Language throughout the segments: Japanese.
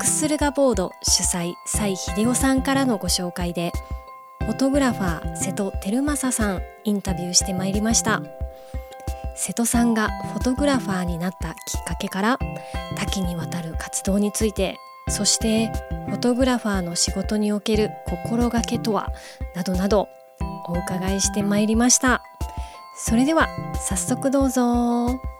クスルガボード主催蔡秀夫さんからのご紹介でフォトグラファー瀬戸照正さんインタビューしてまいりました。瀬戸さんがフォトグラファーになったきっかけから多岐にわたる活動についてそしてフォトグラファーの仕事における心がけとはなどなどお伺いしてまいりました。それでは早速どうぞ。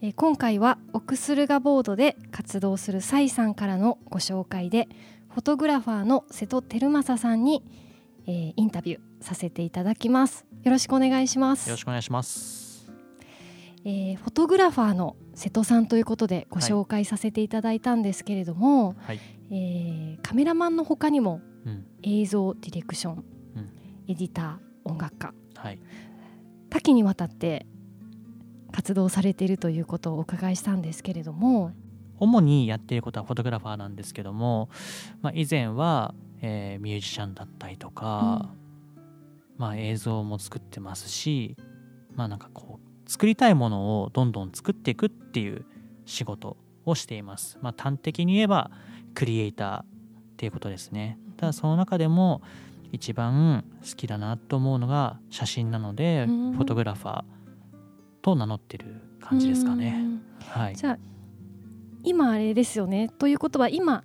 えー今回はオクスルガボードで活動するサイさんからのご紹介でフォトグラファーの瀬戸照正さんに、えーインタビューさせていただきますよろしくお願いしますよろしくお願いします。えーフォトグラファーの瀬戸さんということでご紹介させていただいたんですけれども、はい。えーカメラマンの他にもうん。映像ディレクション、うんエディター音楽家はい。多岐にわたって活動されているということをお伺いしたんですけれども、主にやっていることはフォトグラファーなんですけども、まあ、以前は、えーミュージシャンだったりとか、まあ、映像も作ってますし、まあなんかこう作りたいものをどんどん作っていくっていう仕事をしています。まあ、端的に言えばクリエイターっていうことですね。ただその中でも一番好きだなと思うのが写真なので、うん。フォトグラファーと名乗ってる感じですかね。うんはい。じゃあ今あれですよねということは今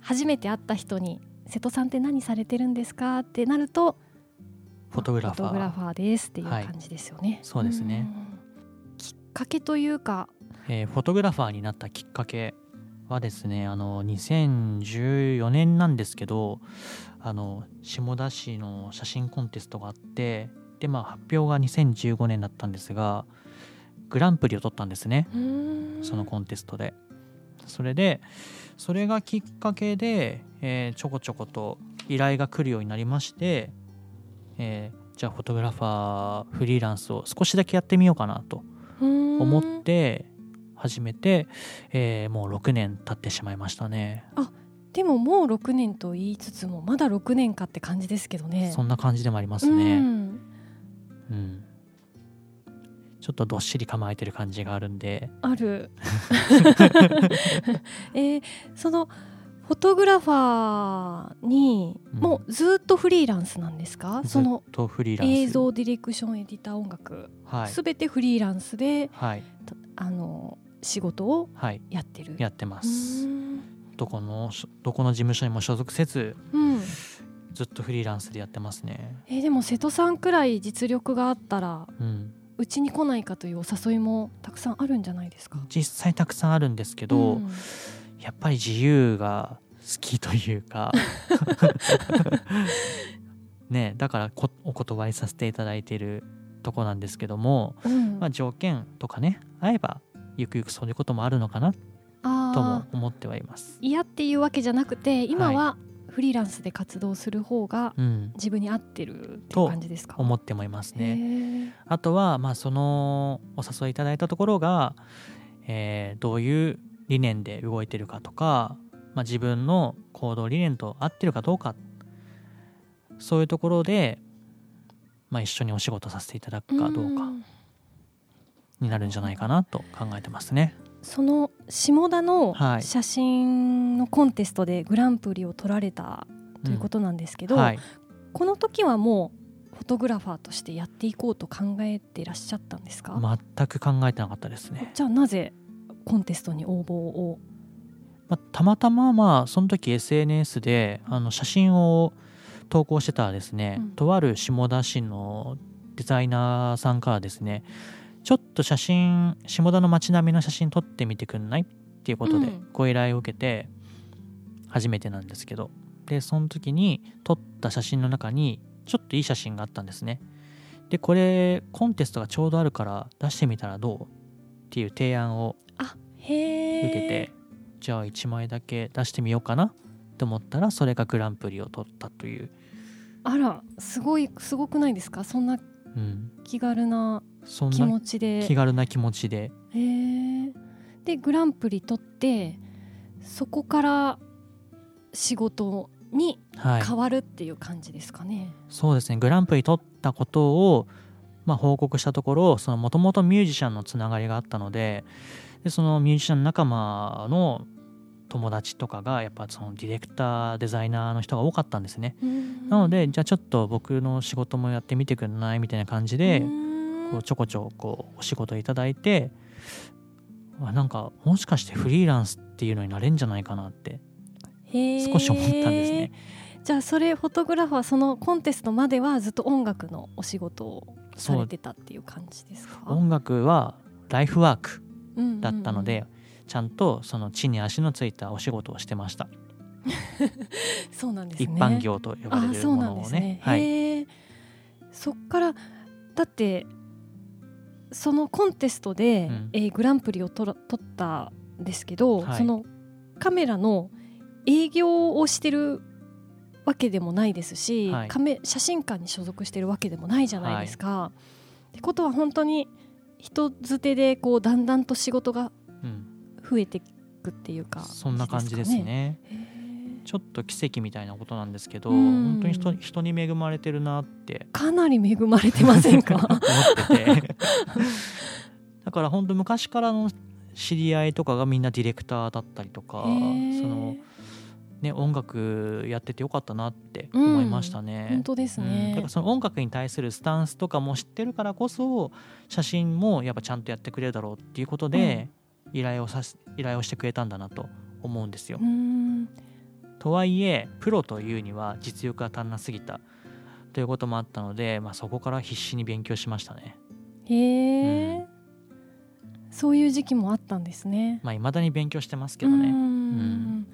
初めて会った人に「瀬戸さんって何されてるんですか?」ってなるとフォトグラファーファーですっていうはい感じですよね。そうですねうんきっかけというか、えーフォトグラファーになったきっかけはですねあの2014年なんですけどあの下田市の写真コンテストがあってで、まあ、発表が2015年だったんですがグランプリを取ったんですね。そのコンテストで。それでそれがきっかけで、えーちょこちょこと依頼が来るようになりまして、えーじゃあフォトグラファーフリーランスを少しだけやってみようかなと思思って始めて、えーもう6年経ってしまいましたね。でももう6年と言いつつもまだ6年かって感じですけどね。そんな感じでもありますうねん。うん、ちょっとどっしり構えてる感じがあるんで。ある。えーそのフォトグラファーに、うん。もうずっとフリーランスなんですか？ずそのっとフリーランス。映像ディレクションエディター音楽。はい。すべ、てフリーランスではい。あの仕事をはい。やってる。やってまうすん。どこのどこの事務所にも所属せずうん。ずっとフリーランスでやってますね。えーでも瀬戸さんくらい実力があったらうんうちに来ないかというお誘いもたくさんあるんじゃないですか？実際たくさんあるんですけど、うん。やっぱり自由が好きというか。ねだからこお断りさせていただいているとこなんですけども、うん。まあ、条件とかね合えばゆくゆくそういうこともあるのかなあともー思ってはいます。嫌っていうわけじゃなくて今はフリーランスで活動する方がうん、自分に合ってるっていう感じですか？思ってもいますね。ね。あとは、まあ、そのお誘いいただいたところが、えーどういう理念で動いてるかとか、まあ、自分の行動理念と合ってるかどうかそういうところで、まあ、一緒にお仕事させていただくかどうかんになるんじゃないかなと考えてますね。その下田のはい。写真のコンテストでグランプリを取られたということなんですけど、はい、この時はもうフォトグラファーとしてやっていこうと考えてらっしゃったんですか、全く考えてなかったですね。じゃあなぜコンテストに応募を？まあ、たまたままあその時 SNS であの写真を投稿してたらですね、うん。とある下田市のデザイナーさんからですねちょっと写真下田の街並みの写真撮ってみてくんない？っていうことでうん。ご依頼を受けて初めてなんですけど。でその時に撮った写真の中にちょっといい写真があったんですね。でこれコンテストがちょうどあるから出してみたらどう？っていう提案を受けてじゃあ1枚だけ出してみようかなって思ったらそれがグランプリを取ったという、あらすごいすごくないですか？そんなうん、気軽なそん気持なちで。気軽な気持ちで。へえでグランプリ取ってそこから仕事にはい。変わるっていう感じですかね、そうですね。グランプリ取ったことを、まあ、報告したところもともとミュージシャンのつながりがあったのででそのミュージシャン仲間の友達とかがやっぱそのディレクターデザイナーの人が多かったんですね。なのでじゃあちょっと僕の仕事もやってみてくんない？みたいな感じでこうちょこちょこお仕事いただいてあなんかもしかしてフリーランスっていうのになれんじゃないかなって少し思ったんですね。じゃあそれフォトグラファーそのコンテストまではずっと音楽のお仕事をされてたっていう感じですか？音楽はライフワークうんうんうん。だったので、ちゃんとその地に足のついたお仕事をしてました、そうなんですね。一般業と呼ばれるものをね。ね。はい、そっからだってそのコンテストで、うん。えーグランプリを取ったんですけど、はい。そのカメラの営業をしてるわけでもないですし、はい。カメ写真館に所属してるわけでもないじゃないですか。ってことは本当に人づてでこうだんだんと仕事がうん、増えていくっていうかそんな感じですね。へえちょっと奇跡みたいなことなんですけど、うん。本当に人人に恵まれてるなって。かなり恵まれてませんか？思ってて。だから本当昔からの知り合いとかがみんなディレクターだったりとかその、ね、音楽やっててよかったなって思いましたね。本当ですうん。ねだからその音楽に対するスタンスとかも知ってるからこそ写真もやっぱちゃんとやってくれるだろうっていうことで依頼をさす依頼をしてくれたんだなと思うんですよ。う。んとはいえプロというには実力が足んなすぎた。ということもあったので、まあ、そこから必死に勉強しましたね。へえ、うん。そういう時期もあったんですね。まあ未だに勉強してますけどね。うん。ん。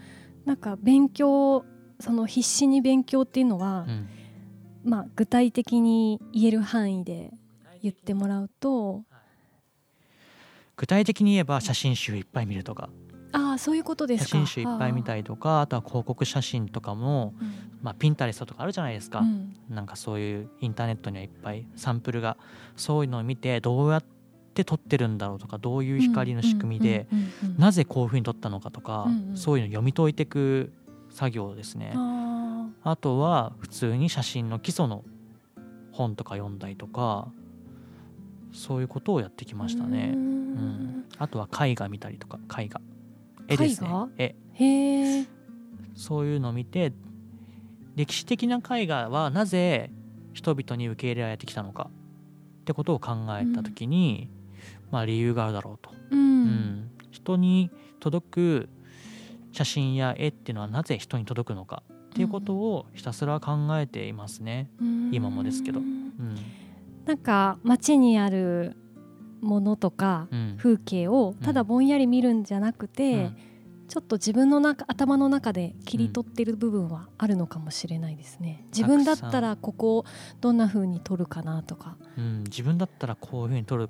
なんか勉強その必死に勉強っていうのはう、ん。まあ具体的に言える範囲で言ってもらうと。具体的に言えば写真集いっぱい見るとかそういうことですか？写真集いっぱい見たい、りとかあとは広告写真とかも、うん。まあ、ピンタレストとかあるじゃないですか、うん。なんかそういうインターネットにはいっぱいサンプルがそういうのを見てどうやって撮ってるんだろうとかどういう光の仕組みで、なぜこういうふうに撮ったのかとか、うんうん。そういうの読み解いていく作業ですね。ああ。とは普通に写真の基礎の本とか読んだりとかそういうことをやってきーましたね。ううん。ん、あとは絵画見たりとか絵画絵ですね。絵。へえそういうのを見て歴史的な絵画はなぜ人々に受け入れられてきたのかってことを考えた時に、まあ理由があるだろうと、ううん。ん人に届く写真や絵っていうのはなぜ人に届くのかっていうことをひたすら考えていますね。うん。今もですけど。うんうん。なんか街にあるものとかうん。風景をただぼんやり見るんじゃなくて、うん。ちょっと自分の中頭の中で切り取ってる部分はあるのかもしれないですね。自分だったらここをどんな風に撮るかなとか。うん、自分だったらこういうふうに撮る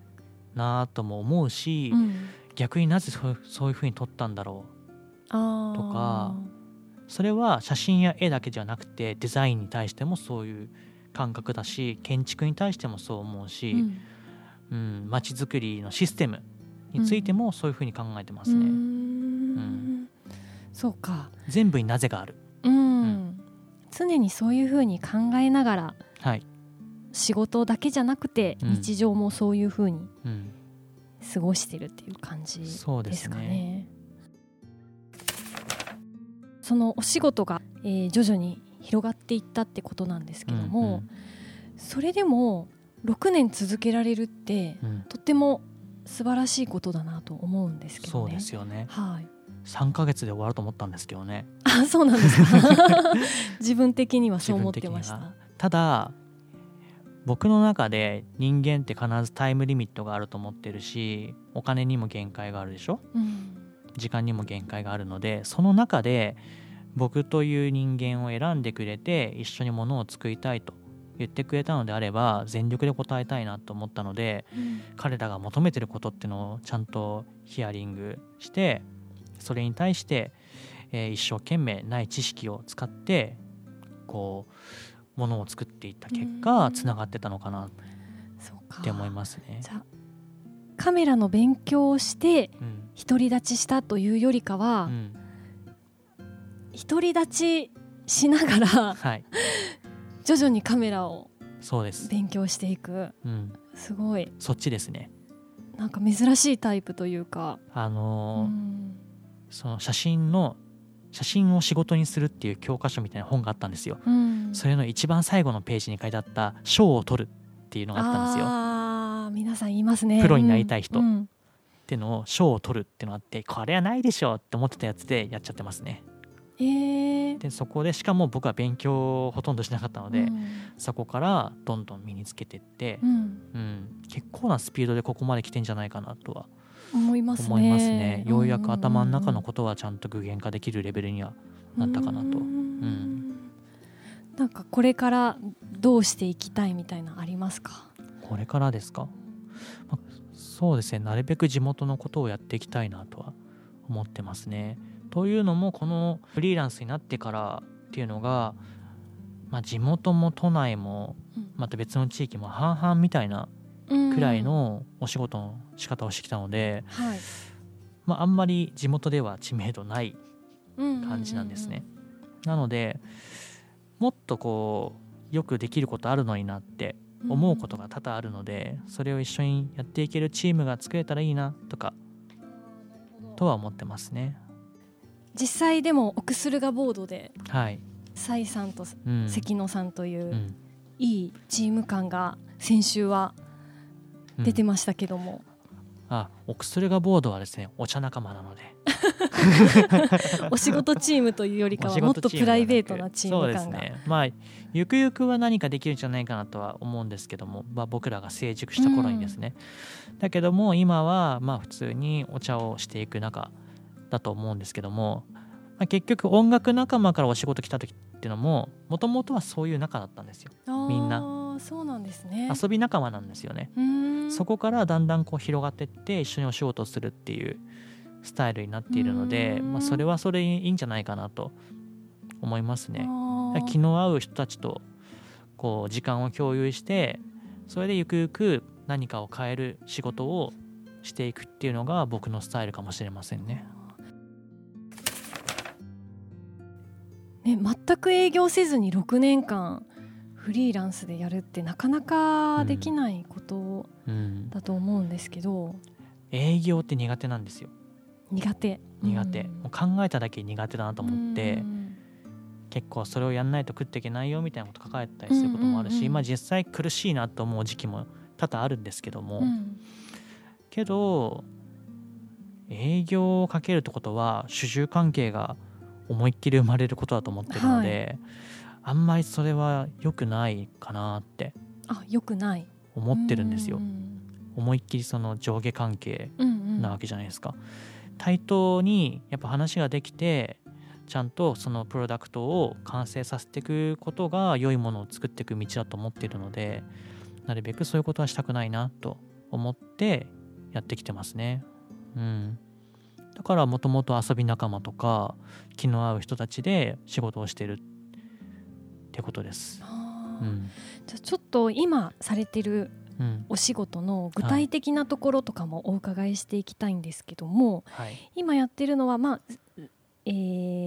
なとも思うし、うん。逆になぜそうそういうふうに撮ったんだろあーとかうそれは写真や絵だけじゃなくてデザインに対してもそういう感覚だし建築に対してもそう思うし、うんうん街づくりのシステムについてもそういうふうに考えてますね。うーんそうか、全部になぜがある。うんん常にそういう風に考えながらはい、仕事だけじゃなくてうん日常もそういう風にうん、過ごしてるっていう感じそうでですすかね。ね。そのお仕事が、えー徐々に広がっていったってことなんですけども、それでも6年続けられるってうんうんとっても素晴らしいことだなと思うんですけどね。そうですよね。はい。3ヶ月で終わると思ったんですけどね。あ、そうなんですか。自分的にはそう思ってました。ただ僕の中で人間って必ずタイムリミットがあると思ってるしお金にも限界があるでしょ？うん。時間にも限界があるのでその中で僕という人間を選んでくれて一緒にものを作りたいと言ってくれたのであれば全力で答えたいなと思ったので彼らが求めてることっていうのをちゃんとヒアリングしてそれに対して、えー一生懸命ない知識を使ってこうものを作っていった結うん。果つながってたのかなって思いますね。じ。ゃあカメラの勉強をしてうん。独り立ちしたというよりかは、うん。独り立ちしながらはい 徐々にカメラをそうです、勉強していく。うん、すごい。そっちですね。なんか珍しいタイプというか、あうのーん。その写真の写真を仕事にするっていう教科書みたいな本があったんですよ。うん。それの一番最後のページに書いてあった賞を取るっていうのがあったんですよ。っあー皆さん言いますね。プロになりたい人。うん。うんていうのを賞を取るっていうのがあってこれはないでしょって思ってたやつでやっちゃってますね。えー。でそこでしかも僕は勉強をほとんどしなかったので、うん。そこからどんどん身につけてってう、ん。うん、結構なスピードでここまで来てんじゃないかなとは思いますね。思いますね。ようやく頭の中のこことはちゃんと具現化できるレベルにはなったかなと。ん。なんかこれからどうしていきたいみたいなのありますか？これからですか、まそうですね。なるべく地元のことをやっていきたいなとは思ってますね。というのもこのフリーランスになってからっていうのが、まあ、地元も都内もまた別の地域も半々みたいなくらいのお仕事の仕方をしてきたので、はいまあ、あんまり地元では知名度ない感感じなんですね。なのでもっとこうよくできることあるのになって思うことが多々あるのでそれを一緒にやっていけるチームが作れたらいいなとかとは思ってますね。実際でもオクスルガボードではい、さんとうん関野さんといううん。いいチーム感が先週はうん出てましたけども、あオクスルガボードはですねお茶仲間なので。お仕事チームというよりかはもっとプライベートなチーム感が、そうですね。まあゆくゆくは何かできるんじゃないかなとは思うんですけども、まあ、僕らが成熟した頃にですね、だけども今はまあ普通にお茶をしていく中だと思うんですけども、まあ、結局音楽仲間からお仕事来た時っていうのももともとはそういう仲だったんですよ。みんな。そうなんですね。遊び仲間なんですよね。そこからだんだんこう広がってって一緒にお仕事をするっていうスタイルになっているのでう、ん。まあ、それはそれにいいんじゃないかなと思いますね。気の合う人たちとこう時間を共有してそれでゆくゆく何かを変える仕事をしていくっていうのが僕のスタイルかもしれませんね。ね、全く営業せずに6年間フリーランスでやるってなかなかできないことうん、だと思うんですけど、営業って苦手なんですよ。苦手。苦手、うん。もう考えただけ苦手だなと思って、うん。結構それをやんないと食っていけないよみたいなこと書かれたりすることもあるし、うんうんうん。まあ実際苦しいなと思う時期も多々あるんですけども、うん。けど営業をかけるってことは主従関係が思いっきり生まれることだと思ってるので、あんまりそれは良くないかなってあよくない。思ってるんですよ、うん。思いっきりその上下関係うんうん。なわけじゃないですか、対等にやっぱ話ができてちゃんとそのプロダクトを完成させていくことが良いものを作っていく道だと思っているのでなるべくそういうことはしたくないなと思ってやってきてますね。うんだからもともと遊び仲間とか気の合う人たちで仕事をしてるってことです。うん。じゃあちょっと今されてるうん。お仕事の具体的なところとかもお伺いしていきたいんですけども、はい。今やってるのは、まあえ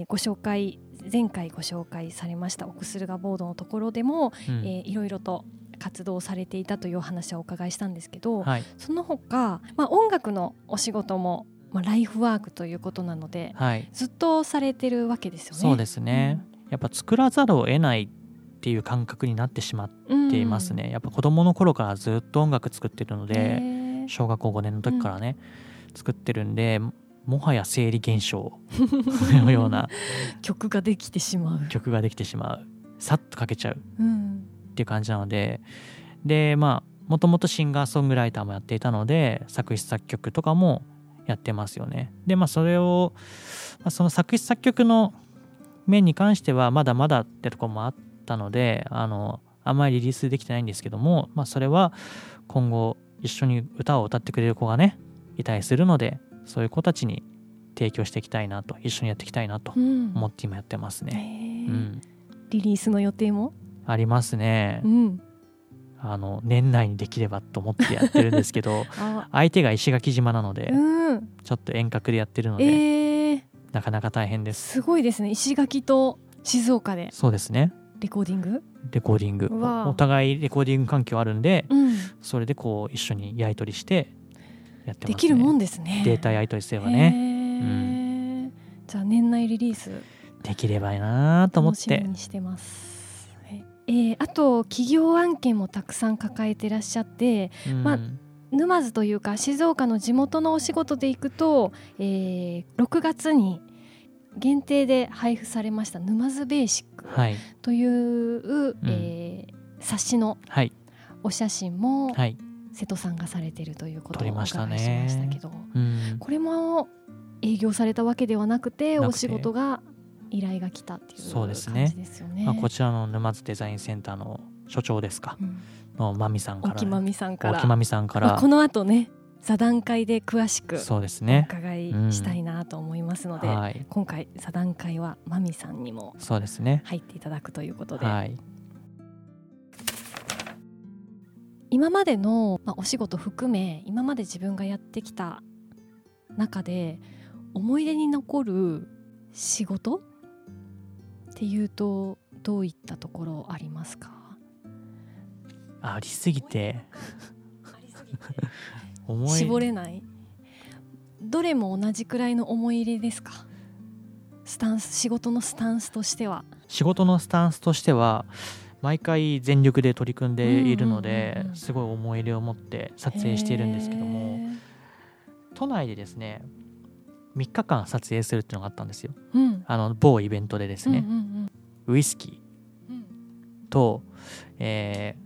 ーご紹介前回ご紹介されましたオクスルガボードのところでも、うん。えーいろいろと活動されていたというお話をお伺いしたんですけど、はい。その他、まあ、音楽のお仕事も、まあ、ライフワークということなのではい。ずっとされてるわけですよね。そうですね、やっぱ作らざるを得ないっていう感覚になってしまっうんていますね、やっぱ子供の頃からずっと音楽作ってるのへでー。小学校5年の時からね、作ってるんでもはや生理現象 のような。曲ができてしまう。曲ができてしまう。さっと書けちゃう。うん。っていう感じなので。でまあもともとシンガーソングライターもやっていたので作詞作曲とかもやってますよね。でまあそれを、まあ、その作詞作曲の面に関してはまだまだってところもあったのであのあんまりリリースできてないんですけども、まあ、それは今後一緒に歌を歌ってくれる子がねいたりするのでそういう子たちに提供していきたいなと一緒にやっていきたいなとうん。思って今やってますね。うん、リリースの予定も、ありますね。う。ん、あの年内にできればと思ってやってるんですけど あ相手が石垣島なのでうん。ちょっと遠隔でやってるので、えー、なかなか大変です。すごいですね。石垣と静岡でそうですね。レコーディング、レコーディング。お互いレコーディング環境あるんでうん、それでこう一緒にやり取りしてやってます、ね、できるもんですね。データやり取りすればへねーじゃあ年内リリース。できればいいなと思っ楽しみてにしてます。はいえーあと企業案件もたくさん抱えてらっしゃってうん。まあ沼津というか静岡の地元のお仕事で行くと、えー6月に限定で配布されました「沼津ベーシックはい」という、えー冊子のはい。お写真もはい、瀬戸さんがされているということをお伺いしまましたけどうん、これも営業されたわけではなくて。お仕事が依頼が来たっていうそうですね。感じですよね。まあ、こちらの沼津デザインセンターの所長ですか。うん。のまみさんから。沖まみさんから。沖まみさんから、まあこの後ね座談会で詳しくそうですおね伺いしたいなと思いますので、はい。今回座談会はまみさんにもそうですね。入っていただくということで、はい。今までの、まあ、お仕事含め今まで自分がやってきた中で思い出に残る仕事っていうとどういったところありますか？ありすぎて。思い。絞れない？どれも同じくらいの思い入れですか？スタンス仕事のスタンスとしては。仕事のスタンスとしては毎回全力で取り組んでいるので、すごい思い入れを持って撮影しているんですけどもへ都内でですね3日間撮影するっていうのがあったんですよ。ーうん。あの某イベントでですね、うんうんウイスキうん。ーと、えー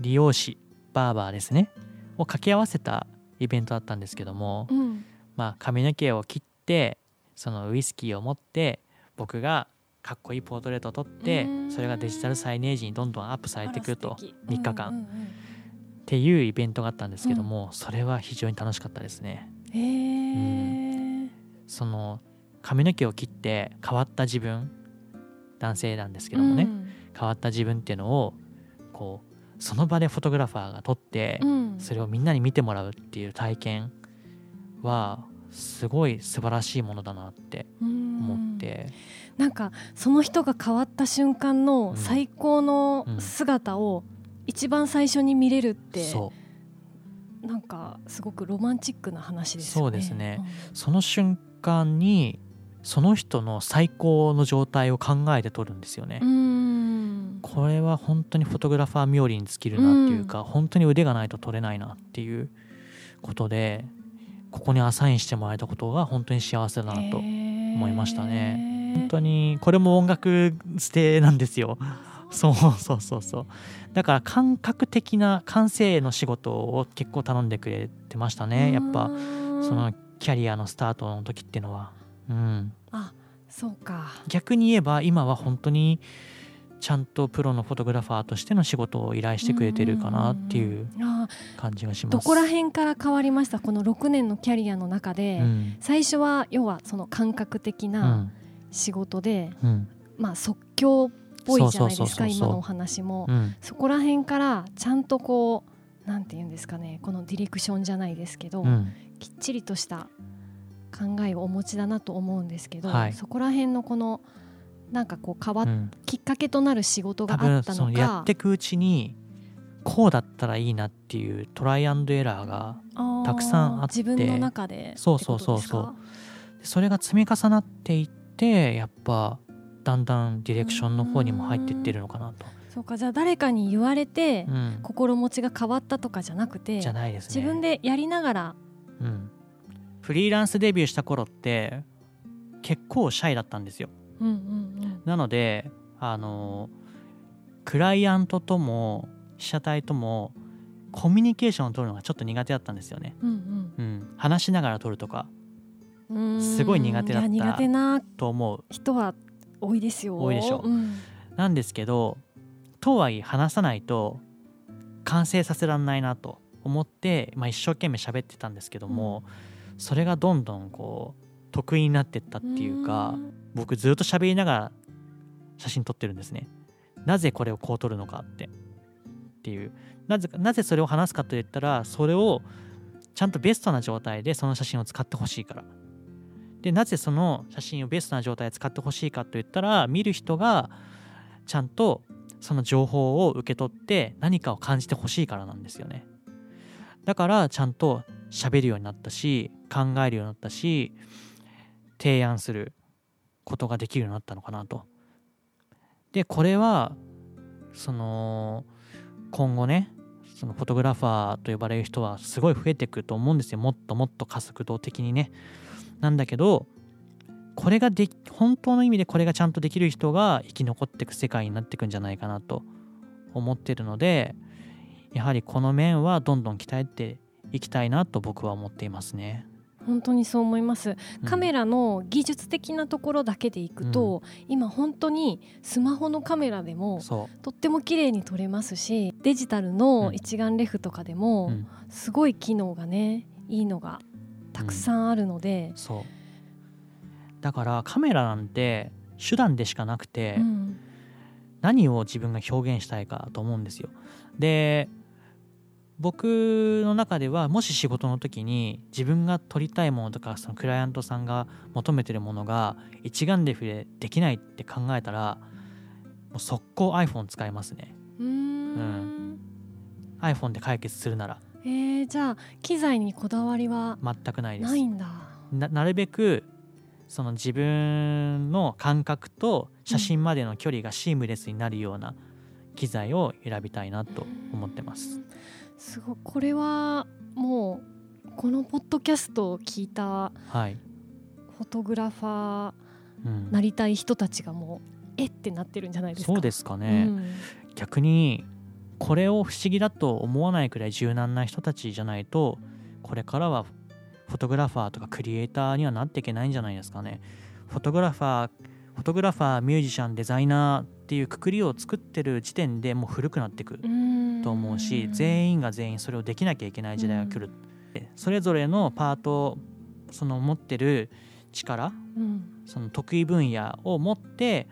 理容師バーバーですね。を掛け合わせたイベントだったんですけども、うん。まあ、髪の毛を切ってそのウイスキーを持って僕がかっこいいポートレートを撮ってうん。それがデジタルサイネージにどんどんアップされてくると。あら素敵。3日間。うんうんっていうイベントがあったんですけども、それは非常に楽しかったですね。うん。へえその髪の毛を切って変わった自分男性なんですけどもね、変わった自分っていうのをこうその場でフォトグラファーが撮ってうん。うんそれをみんなに見てもらうっていう体験はすごい素晴らしいものだなって思って、なんかその人が変わった瞬間の最高の姿を一番最初に見れるって、そう。なんかすごくロマンチックな話ですよね。そうですね。その瞬間にその人の最高の状態を考えて撮るんですよね。うん。うんこれは本当にフォトグラファー冥利に尽きるなっていうか、本当に腕がないと撮れないなっていうことでここにアサインしてもらえたことが本当に幸せだなと思いましたね。本当にこれも音楽捨てなんですよ。そうそうそうそうだから感覚的な感性の仕事を結構頼んでくれてましたねやっぱそのキャリアのスタートの時っていうのは。うん。あそうか。逆に言えば今は本当にちゃんとプロのフォトグラファーとしての仕事を依頼してくれてるかなっていうあ感じがします。どこら辺から変わりました？この6年のキャリアの中で、うん。最初は要はその感覚的うなん。仕事で、うん。まあ即興っぽいじゃないですか今のお話も、うん。そこら辺からちゃんとこうなんて言うんですかねこのディレクションじゃないですけど、うんきっちりとした考えをお持ちだなと思うんですけど、はい。そこら辺のこのなんかこう変わっ、うん。きっかけとなる仕事があったのそのやかっていくうちにこうだったらいいなっていうトライアンドエラーがたくさんあって。自分の中でそうそうそうそう。それが積み重なっていってやっぱだんだんディレクションの方にも入っていってるのかなと、そうか。じゃあ誰かに言われて、うん、心持ちが変わったとかじゃなくてじゃないですね。自分でやりながらうん、フリーランスデビューした頃って結構シャイだったんですよ。うんうんなのであのクライアントとも被写体ともコミュニケーションを取るのがちょっと苦手だったんですよね、うんうん。うん、話しながら撮るとかすごい苦手だったいや苦手なと思う。人は多いですよ。多いでしょう。ん。なんですけどとはいえ話さないと完成させられないなと思って、まあ、一生懸命喋ってたんですけども、それがどんどんこう得意になってったっていうか僕ずっと喋りながら写真撮ってるんですね。なぜこれをこう撮るのかって。っていう。なぜなぜそれを話すかといったらそれをちゃんとベストな状態でその写真を使ってほしいから。でなぜその写真をベストな状態で使ってほしいかといったら見る人がちゃんとその情報を受け取って何かを感じてほしいからなんですよねだからちゃんと喋るようになったし考えるようになったし提案することができるようになったのかなと。でこれはその今後ねそのフォトグラファーと呼ばれる人はすごい増えてくると思うんですよ。もっともっと加速度的にね。なんだけどこれがで本当の意味でこれがちゃんとできる人が生き残っていく世界になっていくんじゃないかなと思ってるのでやはりこの面はどんどん鍛えていきたいなと僕は思っていますね。本当にそう思います。カメラの技術的なところだけでいくと、うん、今本当にスマホのカメラでもとっても綺麗に撮れますしデジタルの一眼レフとかでもすごい機能がねいいのがたくさんあるので、うん、そう。だからカメラなんて手段でしかなくて、うん、何を自分が表現したいかと思うんですよ。で僕の中ではもし仕事の時に自分が撮りたいものとかそのクライアントさんが求めてるものが一眼レフでできないって考えたらもう速攻 iPhone 使いますね。うん。iPhone で解決するなら。えー、じゃあ機材にこだわりは全くないです。ないんだ。ななるべくその自分の感覚と写真までの距離がシームレスになるような機材を選びたいなと思ってます。すごい。これはもうこのポッドキャストを聞いたフォトグラファーなりたい人たちがもう、えってなってるんじゃないですか。そうですかね、うん、逆にこれを不思議だと思わないくらい柔軟な人たちじゃないとこれからはフォトグラファーとかクリエイターにはなっていけないんじゃないですかね。フォトグラファーフォトグラファーミュージシャンデザイナーっていうくくりを作ってる時点でもう古くなっていくと思うし全員が全員それをできなきゃいけない時代が来る。それぞれのパートその持ってる力、うん、その得意分野を持って、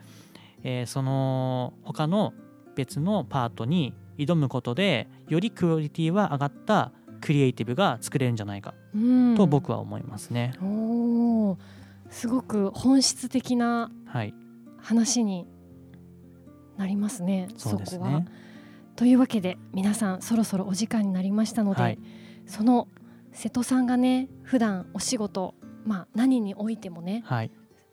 えー、その他の別のパートに挑むことでよりクオリティは上がったクリエイティブが作れるんじゃないかと僕は思いますね。うん、おすごく本質的な話になりますね、はい、そこは。というわけで皆さんそろそろお時間になりましたので、はい、その瀬戸さんがね普段お仕事、まあ、何においてもね、はい、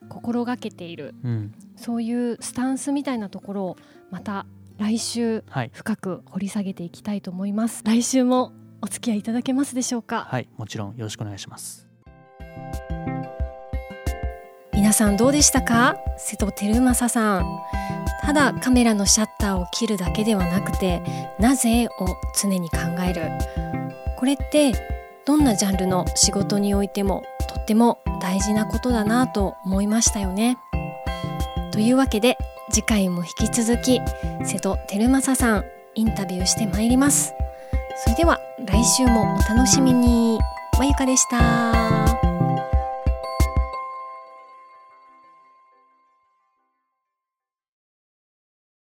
心がけている、うん、そういうスタンスみたいなところをまた来週深く掘り下げていきたいと思います、来週もお付き合いいただけますでしょうか？はい。もちろんよろしくお願いします。皆さんどうでしたか？瀬戸照正さんただカメラのシャッターを切るだけではなくてなぜを常に考える？これってどんなジャンルの仕事においてもとっても大事なことだなと思いましたよね。というわけで次回も引き続き瀬戸照正さんインタビューしてまいります。それでは来週もお楽しみに。まゆかでした。